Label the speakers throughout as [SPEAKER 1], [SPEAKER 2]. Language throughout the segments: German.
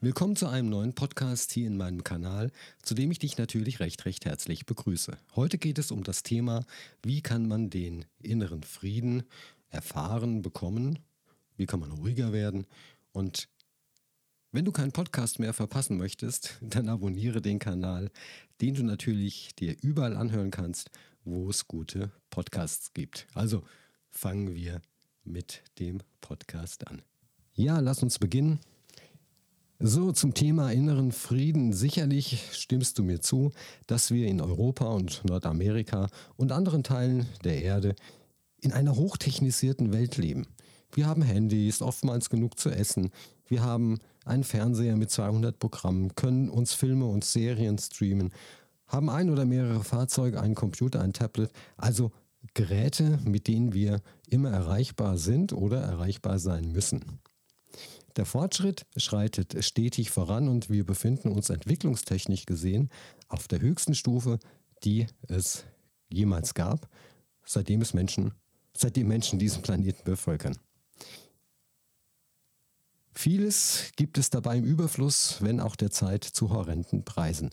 [SPEAKER 1] Willkommen zu einem neuen Podcast hier in meinem Kanal, zu dem ich dich natürlich recht, recht herzlich begrüße. Heute geht es um das Thema, wie kann man den inneren Frieden erfahren, bekommen, wie kann man ruhiger werden und wenn du keinen Podcast mehr verpassen möchtest, dann abonniere den Kanal, den du natürlich dir überall anhören kannst, wo es gute Podcasts gibt. Also fangen wir mit dem Podcast an. Ja, lass uns beginnen. So, zum Thema inneren Frieden. Sicherlich stimmst du mir zu, dass wir in Europa und Nordamerika und anderen Teilen der Erde in einer hochtechnisierten Welt leben. Wir haben Handys, oftmals genug zu essen. Wir haben einen Fernseher mit 200 Programmen, können uns Filme und Serien streamen, haben ein oder mehrere Fahrzeuge, einen Computer, ein Tablet. Also Geräte, mit denen wir immer erreichbar sind oder erreichbar sein müssen. Der Fortschritt schreitet stetig voran und wir befinden uns entwicklungstechnisch gesehen auf der höchsten Stufe, die es jemals gab, seitdem es Menschen, seitdem Menschen diesen Planeten bevölkern. Vieles gibt es dabei im Überfluss, wenn auch derzeit zu horrenden Preisen.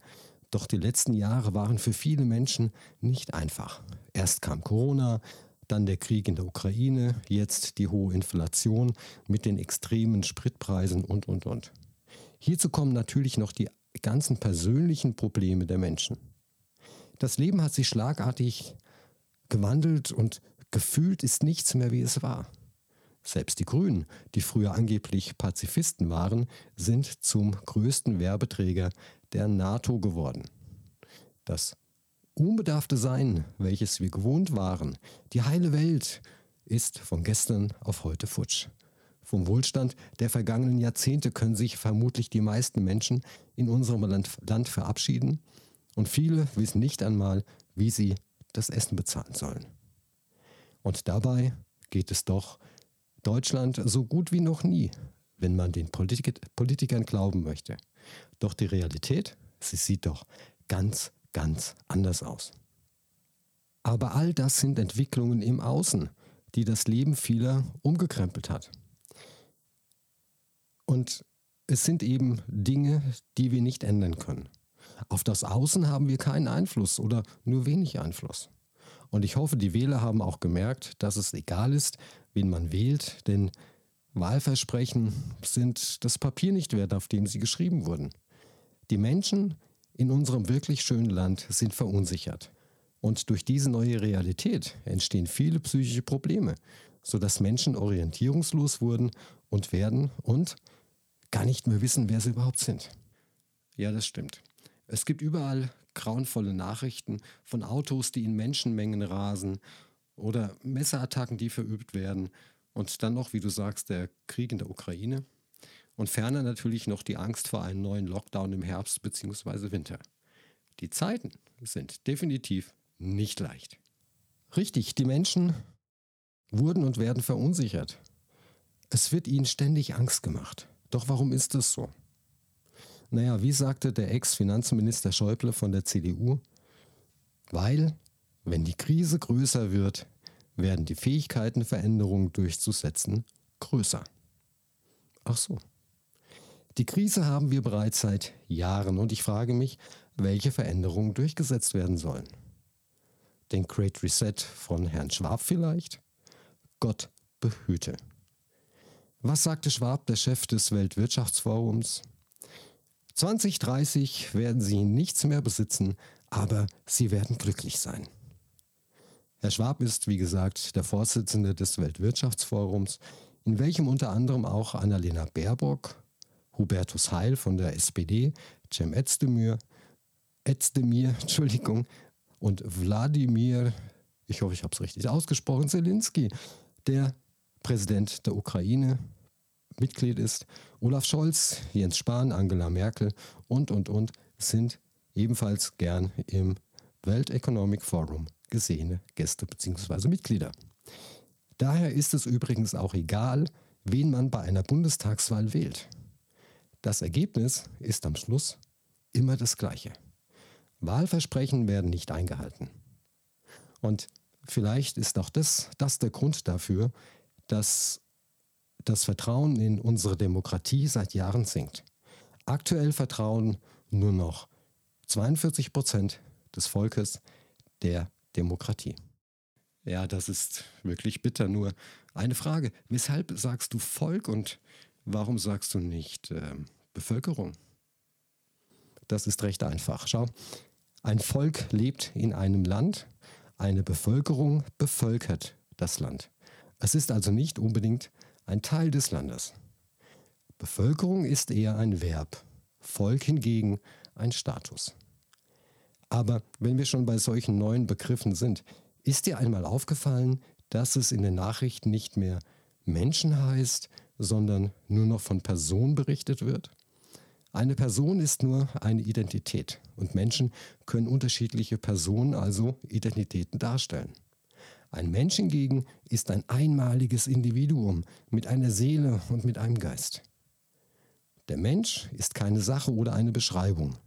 [SPEAKER 1] Doch die letzten Jahre waren für viele Menschen nicht einfach. Erst kam Corona, dann der Krieg in der Ukraine, jetzt die hohe Inflation mit den extremen Spritpreisen und, und, und. Hierzu kommen natürlich noch die ganzen persönlichen Probleme der Menschen. Das Leben hat sich schlagartig gewandelt und gefühlt ist nichts mehr, wie es war. Selbst die Grünen, die früher angeblich Pazifisten waren, sind zum größten Werbeträger der NATO geworden. Das unbedarfte Sein, welches wir gewohnt waren, die heile Welt, ist von gestern auf heute futsch. Vom Wohlstand der vergangenen Jahrzehnte können sich vermutlich die meisten Menschen in unserem Land, verabschieden und viele wissen nicht einmal, wie sie das Essen bezahlen sollen. Und dabei geht es doch Deutschland so gut wie noch nie, wenn man den Politik Politikern glauben möchte. Doch die Realität, sie sieht doch ganz ganz anders aus. Aber all das sind Entwicklungen im Außen, die das Leben vieler umgekrempelt hat. Und es sind eben Dinge, die wir nicht ändern können. Auf das Außen haben wir keinen Einfluss oder nur wenig Einfluss. Und ich hoffe, die Wähler haben auch gemerkt, dass es egal ist, wen man wählt, denn Wahlversprechen sind das Papier nicht wert, auf dem sie geschrieben wurden. Die Menschen in unserem wirklich schönen Land sind verunsichert. Und durch diese neue Realität entstehen viele psychische Probleme, sodass Menschen orientierungslos wurden und werden und gar nicht mehr wissen, wer sie überhaupt sind. Ja, das stimmt. Es gibt überall grauenvolle Nachrichten von Autos, die in Menschenmengen rasen oder Messerattacken, die verübt werden und dann noch, wie du sagst, der Krieg in der Ukraine und ferner natürlich noch die Angst vor einem neuen Lockdown im Herbst bzw. Winter. Die Zeiten sind definitiv nicht leicht. Richtig, die Menschen wurden und werden verunsichert. Es wird ihnen ständig Angst gemacht. Doch warum ist es so? Naja, wie sagte der Ex-Finanzminister Schäuble von der CDU, weil, wenn die Krise größer wird, werden die Fähigkeiten, Veränderungen durchzusetzen, größer. Ach so. Die Krise haben wir bereits seit Jahren und ich frage mich, welche Veränderungen durchgesetzt werden sollen. Den Great Reset von Herrn Schwab vielleicht? Gott behüte. Was sagte Schwab, der Chef des Weltwirtschaftsforums? 2030 werden sie nichts mehr besitzen, aber sie werden glücklich sein. Herr Schwab ist, wie gesagt, der Vorsitzende des Weltwirtschaftsforums, in welchem unter anderem auch Annalena Baerbock, Hubertus Heil von der SPD, Cem Özdemir, Özdemir, Entschuldigung, und Wladimir, ich hoffe, ich habe es richtig ausgesprochen, Zelensky, der Präsident der Ukraine, Mitglied ist. Olaf Scholz, Jens Spahn, Angela Merkel und, und, und sind ebenfalls gern im World Economic Forum gesehene Gäste bzw. Mitglieder. Daher ist es übrigens auch egal, wen man bei einer Bundestagswahl wählt. Das Ergebnis ist am Schluss immer das gleiche. Wahlversprechen werden nicht eingehalten. Und vielleicht ist auch das, das der Grund dafür, dass das Vertrauen in unsere Demokratie seit Jahren sinkt. Aktuell vertrauen nur noch 42 Prozent des Volkes der Demokratie. Ja, das ist wirklich bitter. Nur eine Frage, weshalb sagst du Volk und warum sagst du nicht äh, Bevölkerung? Das ist recht einfach. Schau, ein Volk lebt in einem Land, eine Bevölkerung bevölkert das Land. Es ist also nicht unbedingt ein Teil des Landes. Bevölkerung ist eher ein Verb, Volk hingegen ein Status. Aber wenn wir schon bei solchen neuen Begriffen sind, ist dir einmal aufgefallen, dass es in den Nachrichten nicht mehr Menschen heißt, sondern nur noch von Personen berichtet wird? Eine Person ist nur eine Identität und Menschen können unterschiedliche Personen, also Identitäten darstellen. Ein Mensch hingegen ist ein einmaliges Individuum mit einer Seele und mit einem Geist. Der Mensch ist keine Sache oder eine Beschreibung.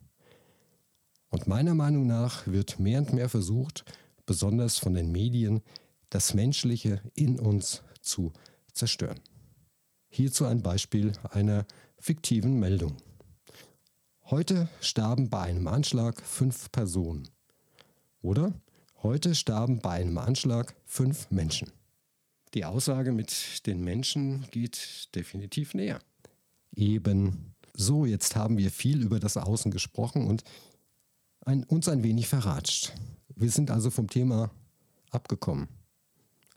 [SPEAKER 1] Und meiner Meinung nach wird mehr und mehr versucht, besonders von den Medien, das Menschliche in uns zu zerstören. Hierzu ein Beispiel einer fiktiven Meldung. Heute starben bei einem Anschlag fünf Personen. Oder heute starben bei einem Anschlag fünf Menschen. Die Aussage mit den Menschen geht definitiv näher. Eben so, jetzt haben wir viel über das Außen gesprochen und ein, uns ein wenig verratscht. Wir sind also vom Thema abgekommen.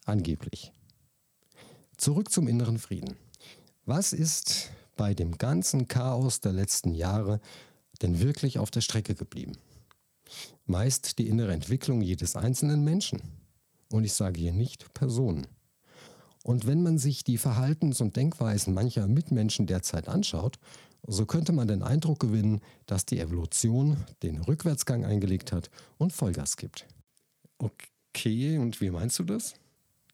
[SPEAKER 1] Angeblich. Zurück zum inneren Frieden. Was ist bei dem ganzen Chaos der letzten Jahre denn wirklich auf der Strecke geblieben? Meist die innere Entwicklung jedes einzelnen Menschen. Und ich sage hier nicht Personen. Und wenn man sich die Verhaltens- und Denkweisen mancher Mitmenschen derzeit anschaut, so könnte man den Eindruck gewinnen, dass die Evolution den Rückwärtsgang eingelegt hat und Vollgas gibt. Okay, und wie meinst du das?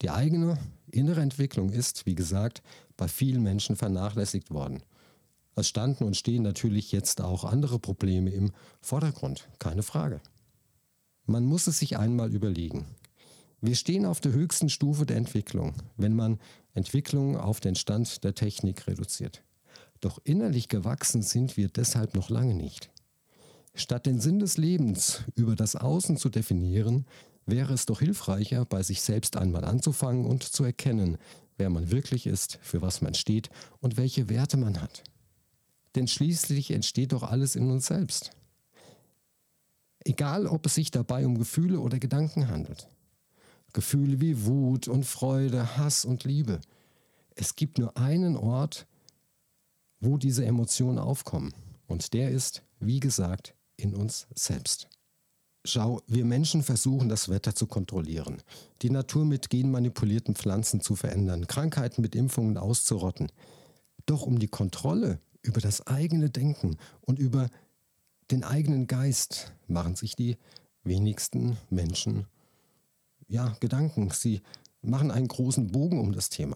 [SPEAKER 1] Die eigene innere Entwicklung ist, wie gesagt, bei vielen Menschen vernachlässigt worden. Es standen und stehen natürlich jetzt auch andere Probleme im Vordergrund, keine Frage. Man muss es sich einmal überlegen. Wir stehen auf der höchsten Stufe der Entwicklung, wenn man Entwicklung auf den Stand der Technik reduziert. Doch innerlich gewachsen sind wir deshalb noch lange nicht. Statt den Sinn des Lebens über das Außen zu definieren, wäre es doch hilfreicher, bei sich selbst einmal anzufangen und zu erkennen, wer man wirklich ist, für was man steht und welche Werte man hat. Denn schließlich entsteht doch alles in uns selbst. Egal, ob es sich dabei um Gefühle oder Gedanken handelt. Gefühle wie Wut und Freude, Hass und Liebe. Es gibt nur einen Ort, wo diese Emotionen aufkommen. Und der ist, wie gesagt, in uns selbst. Schau, wir Menschen versuchen das Wetter zu kontrollieren, die Natur mit genmanipulierten Pflanzen zu verändern, Krankheiten mit Impfungen auszurotten. Doch um die Kontrolle über das eigene Denken und über den eigenen Geist machen sich die wenigsten Menschen ja, Gedanken. Sie machen einen großen Bogen um das Thema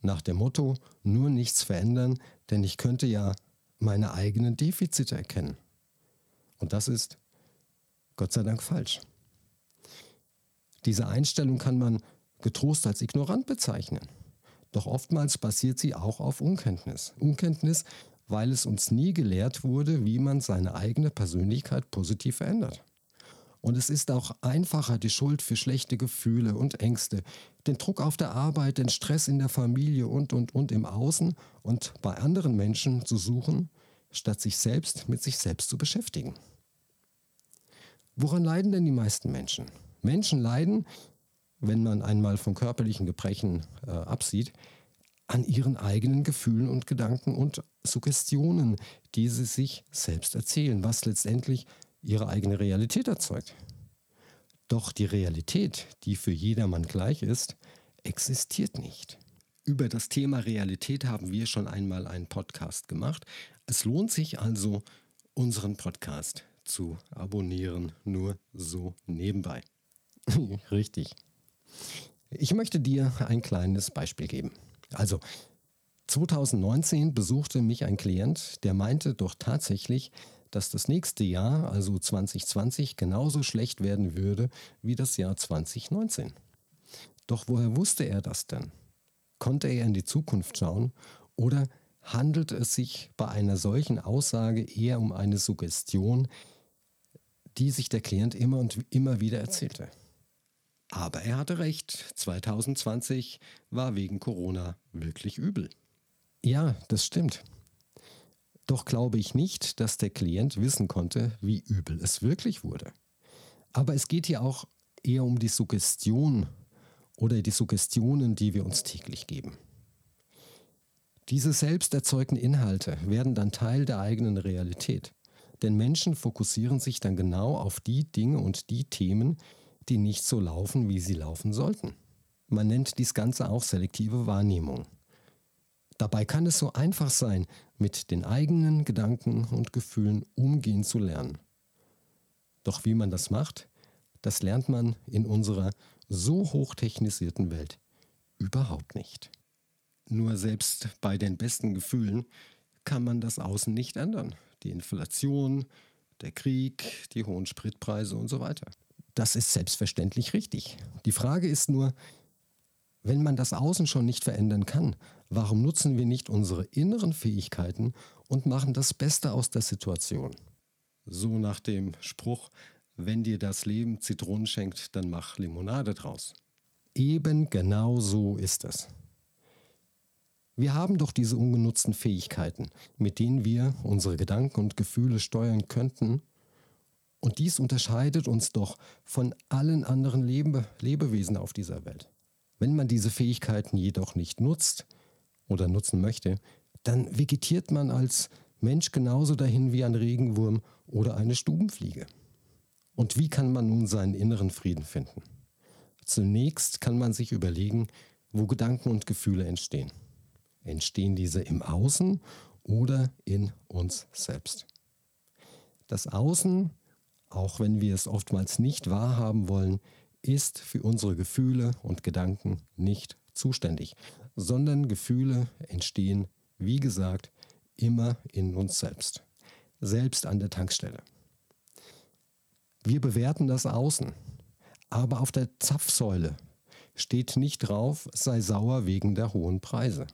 [SPEAKER 1] nach dem Motto, nur nichts verändern, denn ich könnte ja meine eigenen Defizite erkennen. Und das ist Gott sei Dank falsch. Diese Einstellung kann man getrost als ignorant bezeichnen. Doch oftmals basiert sie auch auf Unkenntnis. Unkenntnis, weil es uns nie gelehrt wurde, wie man seine eigene Persönlichkeit positiv verändert. Und es ist auch einfacher, die Schuld für schlechte Gefühle und Ängste, den Druck auf der Arbeit, den Stress in der Familie und, und, und im Außen und bei anderen Menschen zu suchen, statt sich selbst mit sich selbst zu beschäftigen. Woran leiden denn die meisten Menschen? Menschen leiden, wenn man einmal von körperlichen Gebrechen äh, absieht, an ihren eigenen Gefühlen und Gedanken und Suggestionen, die sie sich selbst erzählen, was letztendlich ihre eigene Realität erzeugt. Doch die Realität, die für jedermann gleich ist, existiert nicht. Über das Thema Realität haben wir schon einmal einen Podcast gemacht. Es lohnt sich also, unseren Podcast zu abonnieren, nur so nebenbei. Richtig. Ich möchte dir ein kleines Beispiel geben. Also, 2019 besuchte mich ein Klient, der meinte doch tatsächlich, dass das nächste Jahr, also 2020, genauso schlecht werden würde wie das Jahr 2019. Doch woher wusste er das denn? Konnte er in die Zukunft schauen oder handelt es sich bei einer solchen Aussage eher um eine Suggestion, die sich der Klient immer und immer wieder erzählte? Aber er hatte recht, 2020 war wegen Corona wirklich übel. Ja, das stimmt. Doch glaube ich nicht, dass der Klient wissen konnte, wie übel es wirklich wurde. Aber es geht hier auch eher um die Suggestion oder die Suggestionen, die wir uns täglich geben. Diese selbst erzeugten Inhalte werden dann Teil der eigenen Realität. Denn Menschen fokussieren sich dann genau auf die Dinge und die Themen, die nicht so laufen, wie sie laufen sollten. Man nennt dies Ganze auch selektive Wahrnehmung. Dabei kann es so einfach sein, mit den eigenen Gedanken und Gefühlen umgehen zu lernen. Doch wie man das macht, das lernt man in unserer so hochtechnisierten Welt überhaupt nicht. Nur selbst bei den besten Gefühlen kann man das Außen nicht ändern. Die Inflation, der Krieg, die hohen Spritpreise und so weiter. Das ist selbstverständlich richtig. Die Frage ist nur, wenn man das Außen schon nicht verändern kann, warum nutzen wir nicht unsere inneren Fähigkeiten und machen das Beste aus der Situation? So nach dem Spruch, wenn dir das Leben Zitronen schenkt, dann mach Limonade draus. Eben genau so ist es. Wir haben doch diese ungenutzten Fähigkeiten, mit denen wir unsere Gedanken und Gefühle steuern könnten. Und dies unterscheidet uns doch von allen anderen Lebe Lebewesen auf dieser Welt. Wenn man diese Fähigkeiten jedoch nicht nutzt oder nutzen möchte, dann vegetiert man als Mensch genauso dahin wie ein Regenwurm oder eine Stubenfliege. Und wie kann man nun seinen inneren Frieden finden? Zunächst kann man sich überlegen, wo Gedanken und Gefühle entstehen. Entstehen diese im Außen oder in uns selbst? Das Außen, auch wenn wir es oftmals nicht wahrhaben wollen, ist für unsere Gefühle und Gedanken nicht zuständig, sondern Gefühle entstehen, wie gesagt, immer in uns selbst, selbst an der Tankstelle. Wir bewerten das Außen, aber auf der Zapfsäule steht nicht drauf, sei sauer wegen der hohen Preise.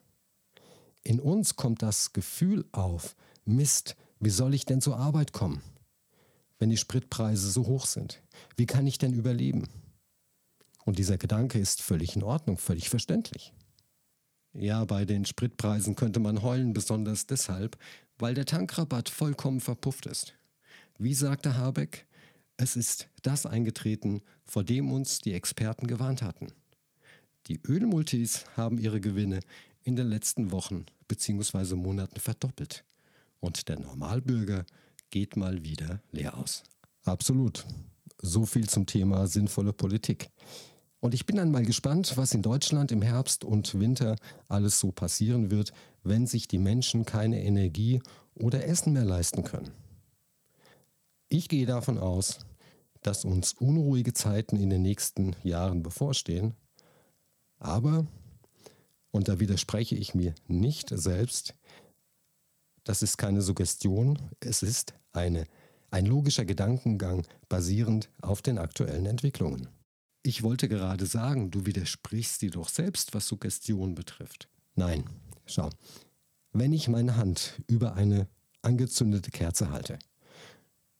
[SPEAKER 1] In uns kommt das Gefühl auf, Mist, wie soll ich denn zur Arbeit kommen, wenn die Spritpreise so hoch sind? Wie kann ich denn überleben? Und dieser Gedanke ist völlig in Ordnung, völlig verständlich. Ja, bei den Spritpreisen könnte man heulen, besonders deshalb, weil der Tankrabatt vollkommen verpufft ist. Wie sagte Habeck, es ist das eingetreten, vor dem uns die Experten gewarnt hatten. Die Ölmultis haben ihre Gewinne in den letzten Wochen bzw. Monaten verdoppelt. Und der Normalbürger geht mal wieder leer aus. Absolut. So viel zum Thema sinnvolle Politik. Und ich bin dann mal gespannt, was in Deutschland im Herbst und Winter alles so passieren wird, wenn sich die Menschen keine Energie oder Essen mehr leisten können. Ich gehe davon aus, dass uns unruhige Zeiten in den nächsten Jahren bevorstehen. Aber, und da widerspreche ich mir nicht selbst, das ist keine Suggestion, es ist eine, ein logischer Gedankengang basierend auf den aktuellen Entwicklungen. Ich wollte gerade sagen, du widersprichst dir doch selbst, was Suggestion betrifft. Nein, schau. Wenn ich meine Hand über eine angezündete Kerze halte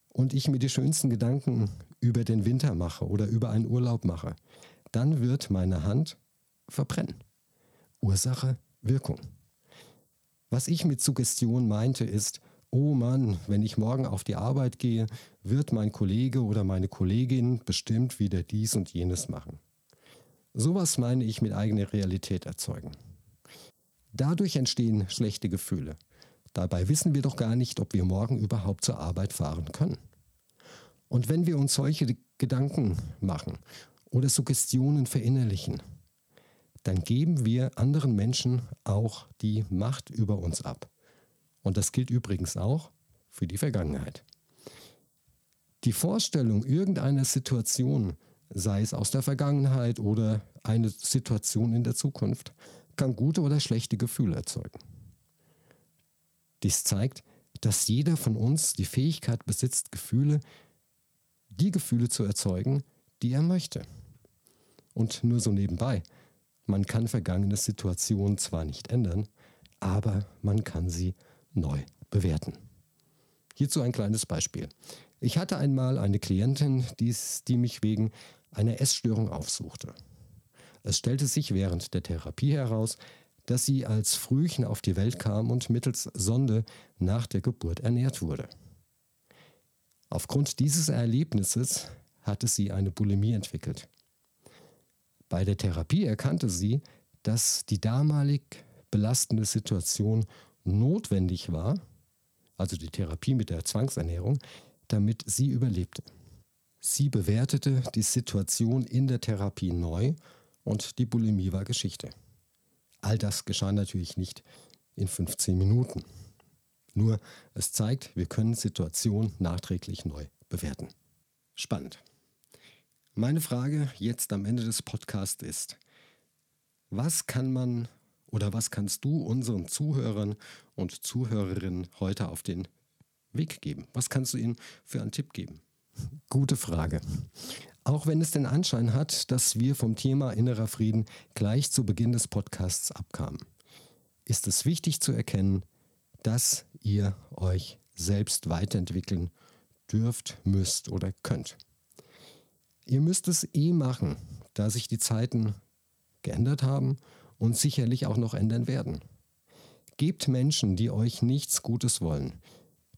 [SPEAKER 1] und ich mir die schönsten Gedanken über den Winter mache oder über einen Urlaub mache, dann wird meine Hand verbrennen. Ursache, Wirkung. Was ich mit Suggestion meinte, ist, oh Mann, wenn ich morgen auf die Arbeit gehe, wird mein Kollege oder meine Kollegin bestimmt wieder dies und jenes machen. Sowas meine ich mit eigener Realität erzeugen. Dadurch entstehen schlechte Gefühle. Dabei wissen wir doch gar nicht, ob wir morgen überhaupt zur Arbeit fahren können. Und wenn wir uns solche Gedanken machen oder Suggestionen verinnerlichen, dann geben wir anderen Menschen auch die Macht über uns ab. Und das gilt übrigens auch für die Vergangenheit. Die Vorstellung irgendeiner Situation, sei es aus der Vergangenheit oder eine Situation in der Zukunft, kann gute oder schlechte Gefühle erzeugen. Dies zeigt, dass jeder von uns die Fähigkeit besitzt, Gefühle, die Gefühle zu erzeugen, die er möchte. Und nur so nebenbei, man kann vergangene Situationen zwar nicht ändern, aber man kann sie neu bewerten. Hierzu ein kleines Beispiel. Ich hatte einmal eine Klientin, die mich wegen einer Essstörung aufsuchte. Es stellte sich während der Therapie heraus, dass sie als Frühchen auf die Welt kam und mittels Sonde nach der Geburt ernährt wurde. Aufgrund dieses Erlebnisses hatte sie eine Bulimie entwickelt. Bei der Therapie erkannte sie, dass die damalig belastende Situation notwendig war, also die Therapie mit der Zwangsernährung, damit sie überlebte. Sie bewertete die Situation in der Therapie neu und die Bulimie war Geschichte. All das geschah natürlich nicht in 15 Minuten. Nur es zeigt, wir können Situationen nachträglich neu bewerten. Spannend. Meine Frage jetzt am Ende des Podcasts ist, was kann man oder was kannst du unseren Zuhörern und Zuhörerinnen heute auf den Weg geben? Was kannst du ihnen für einen Tipp geben? Gute Frage. Auch wenn es den Anschein hat, dass wir vom Thema innerer Frieden gleich zu Beginn des Podcasts abkamen, ist es wichtig zu erkennen, dass ihr euch selbst weiterentwickeln dürft, müsst oder könnt. Ihr müsst es eh machen, da sich die Zeiten geändert haben und sicherlich auch noch ändern werden. Gebt Menschen, die euch nichts Gutes wollen,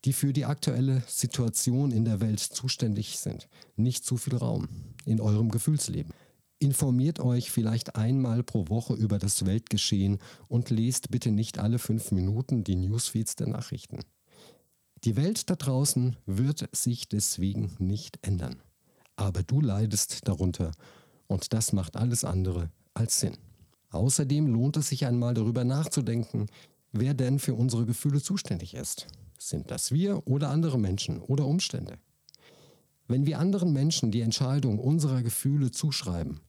[SPEAKER 1] die für die aktuelle Situation in der Welt zuständig sind, nicht zu viel Raum in eurem Gefühlsleben. Informiert euch vielleicht einmal pro Woche über das Weltgeschehen und lest bitte nicht alle fünf Minuten die Newsfeeds der Nachrichten. Die Welt da draußen wird sich deswegen nicht ändern. Aber du leidest darunter und das macht alles andere als Sinn. Außerdem lohnt es sich einmal darüber nachzudenken, wer denn für unsere Gefühle zuständig ist. Sind das wir oder andere Menschen oder Umstände? Wenn wir anderen Menschen die Entscheidung unserer Gefühle zuschreiben,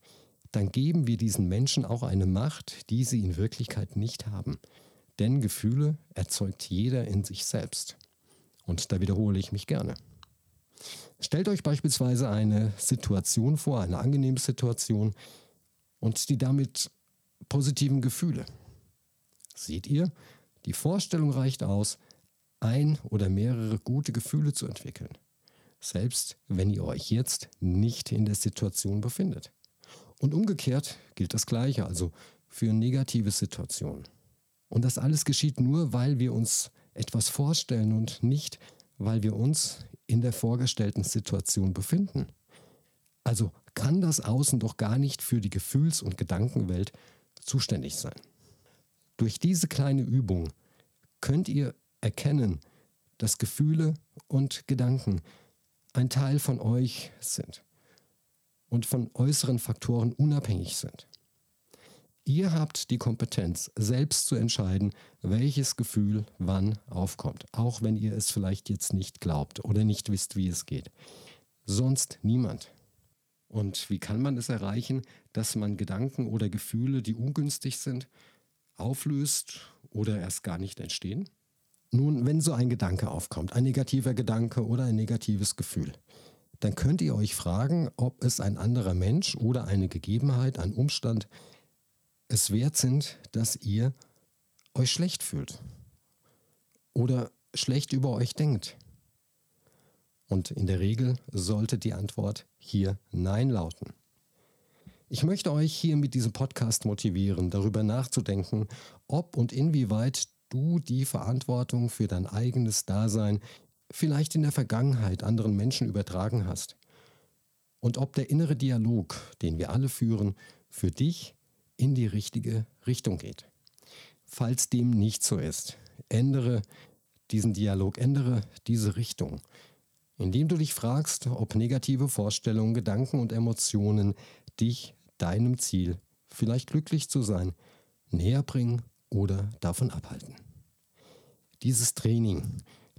[SPEAKER 1] dann geben wir diesen Menschen auch eine Macht, die sie in Wirklichkeit nicht haben. Denn Gefühle erzeugt jeder in sich selbst. Und da wiederhole ich mich gerne. Stellt euch beispielsweise eine Situation vor, eine angenehme Situation und die damit positiven Gefühle. Seht ihr, die Vorstellung reicht aus, ein oder mehrere gute Gefühle zu entwickeln, selbst wenn ihr euch jetzt nicht in der Situation befindet. Und umgekehrt gilt das Gleiche, also für negative Situationen. Und das alles geschieht nur, weil wir uns etwas vorstellen und nicht, weil wir uns in der vorgestellten Situation befinden. Also kann das Außen doch gar nicht für die Gefühls- und Gedankenwelt zuständig sein. Durch diese kleine Übung könnt ihr erkennen, dass Gefühle und Gedanken ein Teil von euch sind und von äußeren Faktoren unabhängig sind. Ihr habt die Kompetenz, selbst zu entscheiden, welches Gefühl wann aufkommt, auch wenn ihr es vielleicht jetzt nicht glaubt oder nicht wisst, wie es geht. Sonst niemand. Und wie kann man es erreichen, dass man Gedanken oder Gefühle, die ungünstig sind, auflöst oder erst gar nicht entstehen? Nun, wenn so ein Gedanke aufkommt, ein negativer Gedanke oder ein negatives Gefühl, dann könnt ihr euch fragen, ob es ein anderer Mensch oder eine Gegebenheit, ein Umstand es wert sind, dass ihr euch schlecht fühlt oder schlecht über euch denkt. Und in der Regel sollte die Antwort hier Nein lauten. Ich möchte euch hier mit diesem Podcast motivieren, darüber nachzudenken, ob und inwieweit du die Verantwortung für dein eigenes Dasein vielleicht in der Vergangenheit anderen Menschen übertragen hast. Und ob der innere Dialog, den wir alle führen, für dich in die richtige Richtung geht. Falls dem nicht so ist, ändere diesen Dialog, ändere diese Richtung indem du dich fragst, ob negative Vorstellungen, Gedanken und Emotionen dich deinem Ziel vielleicht glücklich zu sein, näher bringen oder davon abhalten. Dieses Training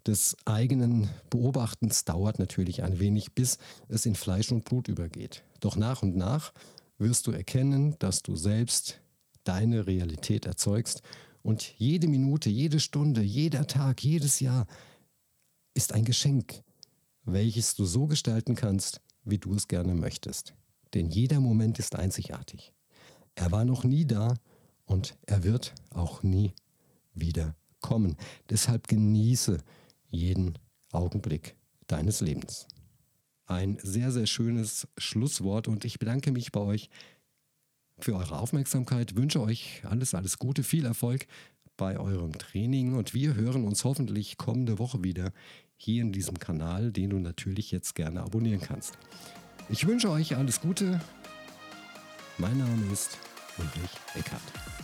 [SPEAKER 1] des eigenen Beobachtens dauert natürlich ein wenig, bis es in Fleisch und Blut übergeht. Doch nach und nach wirst du erkennen, dass du selbst deine Realität erzeugst und jede Minute, jede Stunde, jeder Tag, jedes Jahr ist ein Geschenk, welches du so gestalten kannst, wie du es gerne möchtest. Denn jeder Moment ist einzigartig. Er war noch nie da und er wird auch nie wieder kommen. Deshalb genieße jeden Augenblick deines Lebens. Ein sehr, sehr schönes Schlusswort und ich bedanke mich bei euch für eure Aufmerksamkeit, wünsche euch alles, alles Gute, viel Erfolg bei eurem Training und wir hören uns hoffentlich kommende Woche wieder hier in diesem Kanal, den du natürlich jetzt gerne abonnieren kannst. Ich wünsche euch alles Gute. Mein Name ist Ulrich Eckhardt.